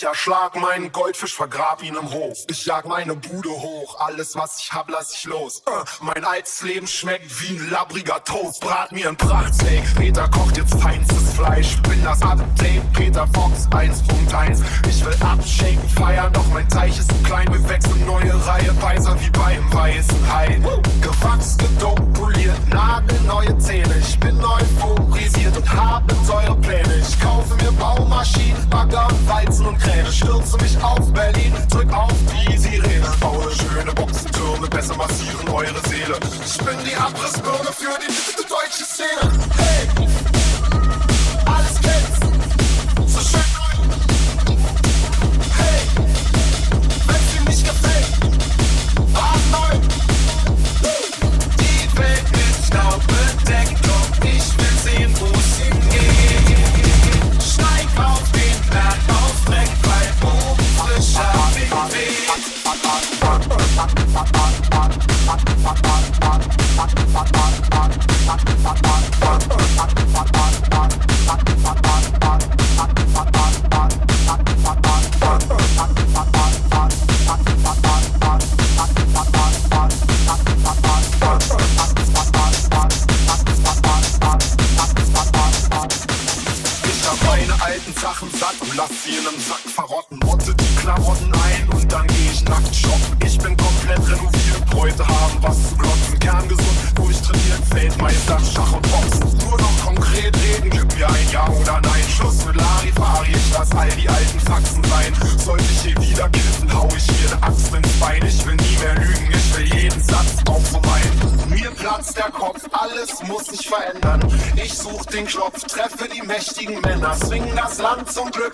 Ich erschlag meinen Goldfisch, vergrab ihn im Hof. Ich jag meine Bude hoch, alles was ich hab, lass ich los. Äh, mein altes Leben schmeckt wie ein labbriger Toast. Brat mir ein Prachtsteak, Peter kocht jetzt feinstes Fleisch. Bin das Update, Peter Fox 1.1. Ich will abshaken, feiern, doch mein Teich ist zu klein. Wir wechseln neue Reihe, weißer wie beim weißen Hai. Gewachs, gedopt, poliert, nagelneue Zähne. Ich bin euphorisiert und habe teure Pläne. Ich kaufe mir Baumaschinen, Bagger, Walzen und Kräne. Stürze mich auf Berlin, drück auf Ich bin die Abrissbirne für die Kvinnorna svingas land som trupp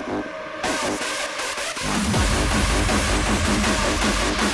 Thank you.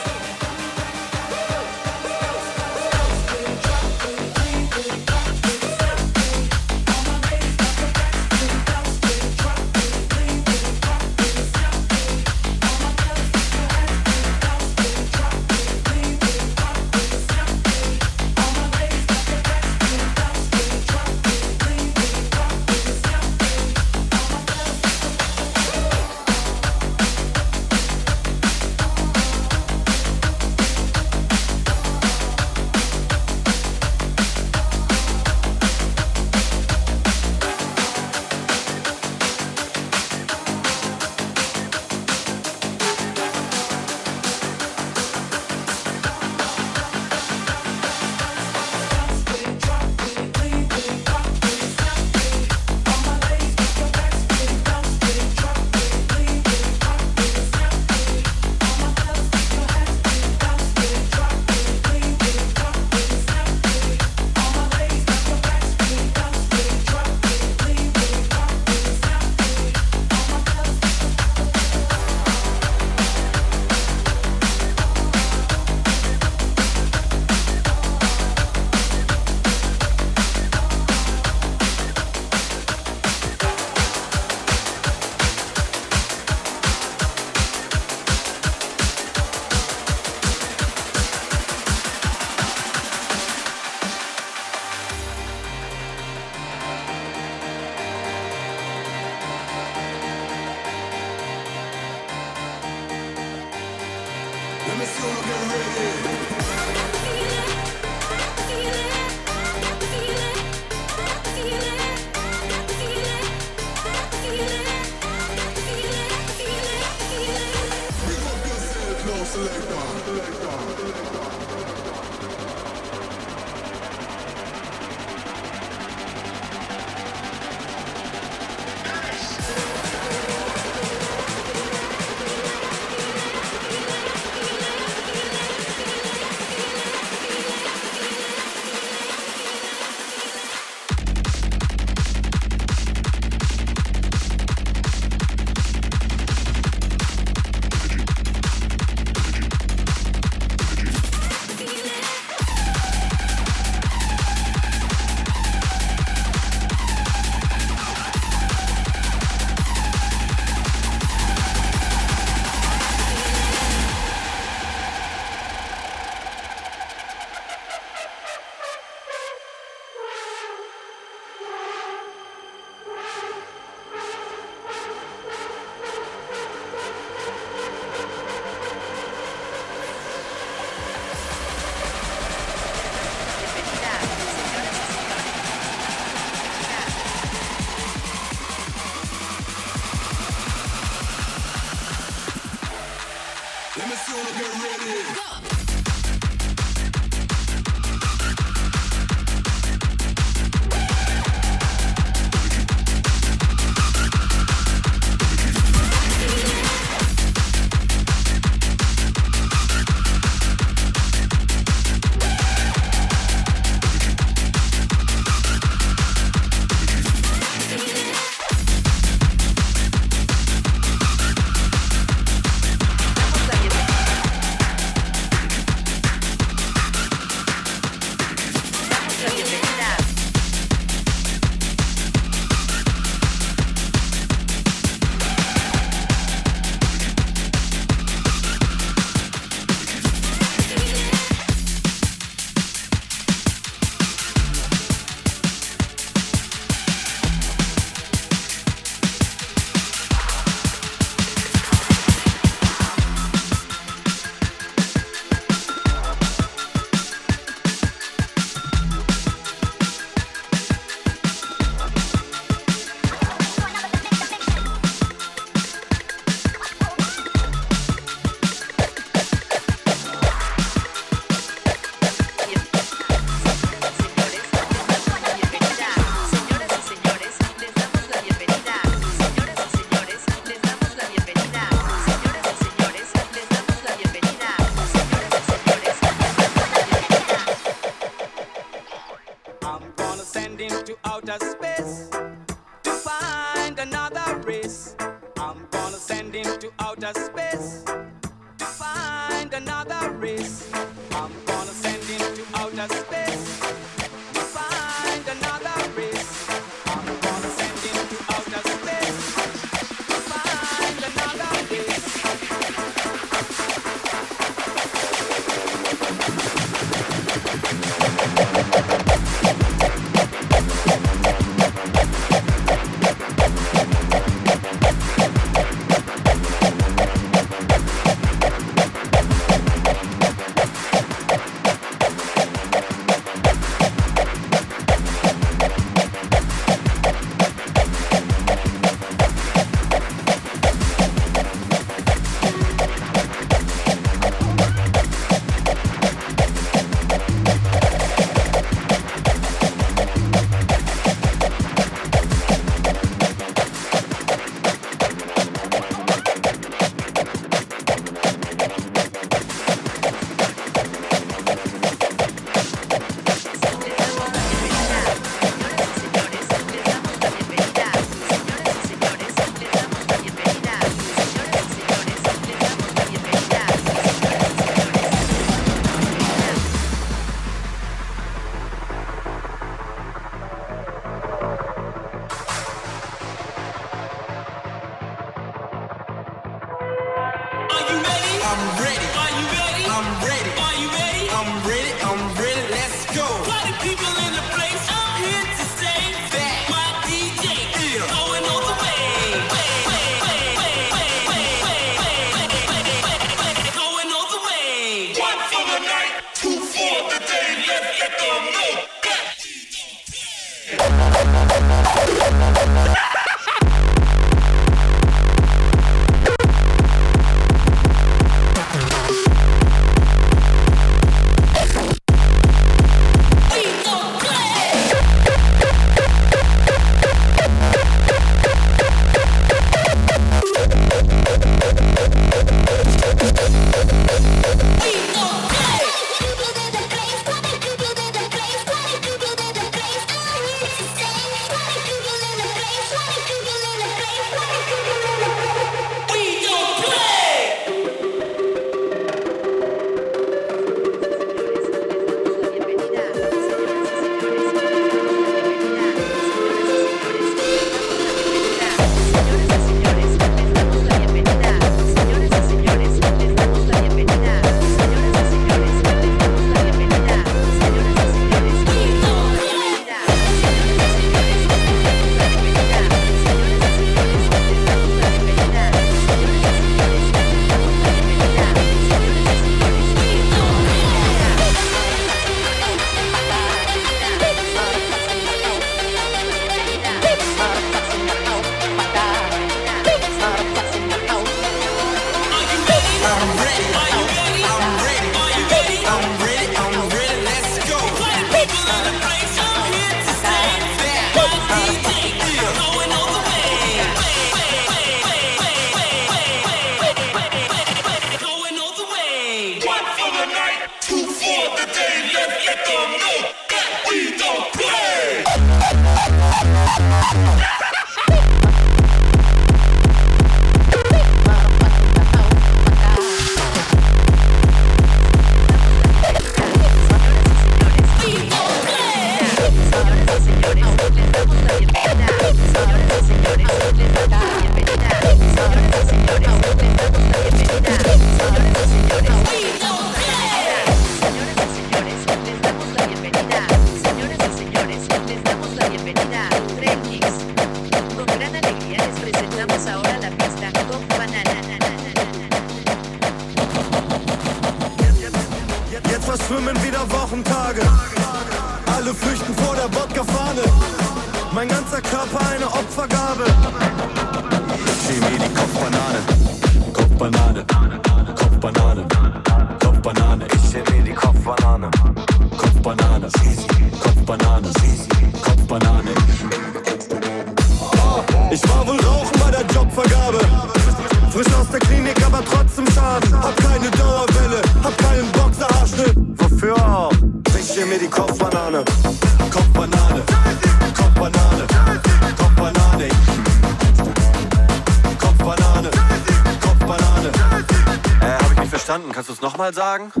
mal sagen?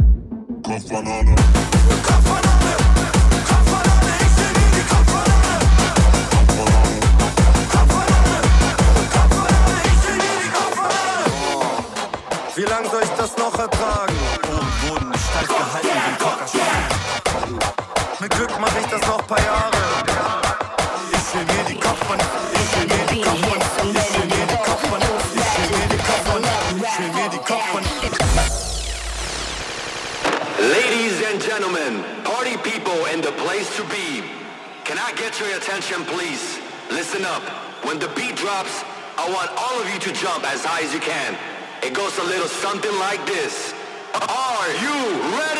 listen up. When the beat drops, I want all of you to jump as high as you can. It goes a little something like this. Are you ready?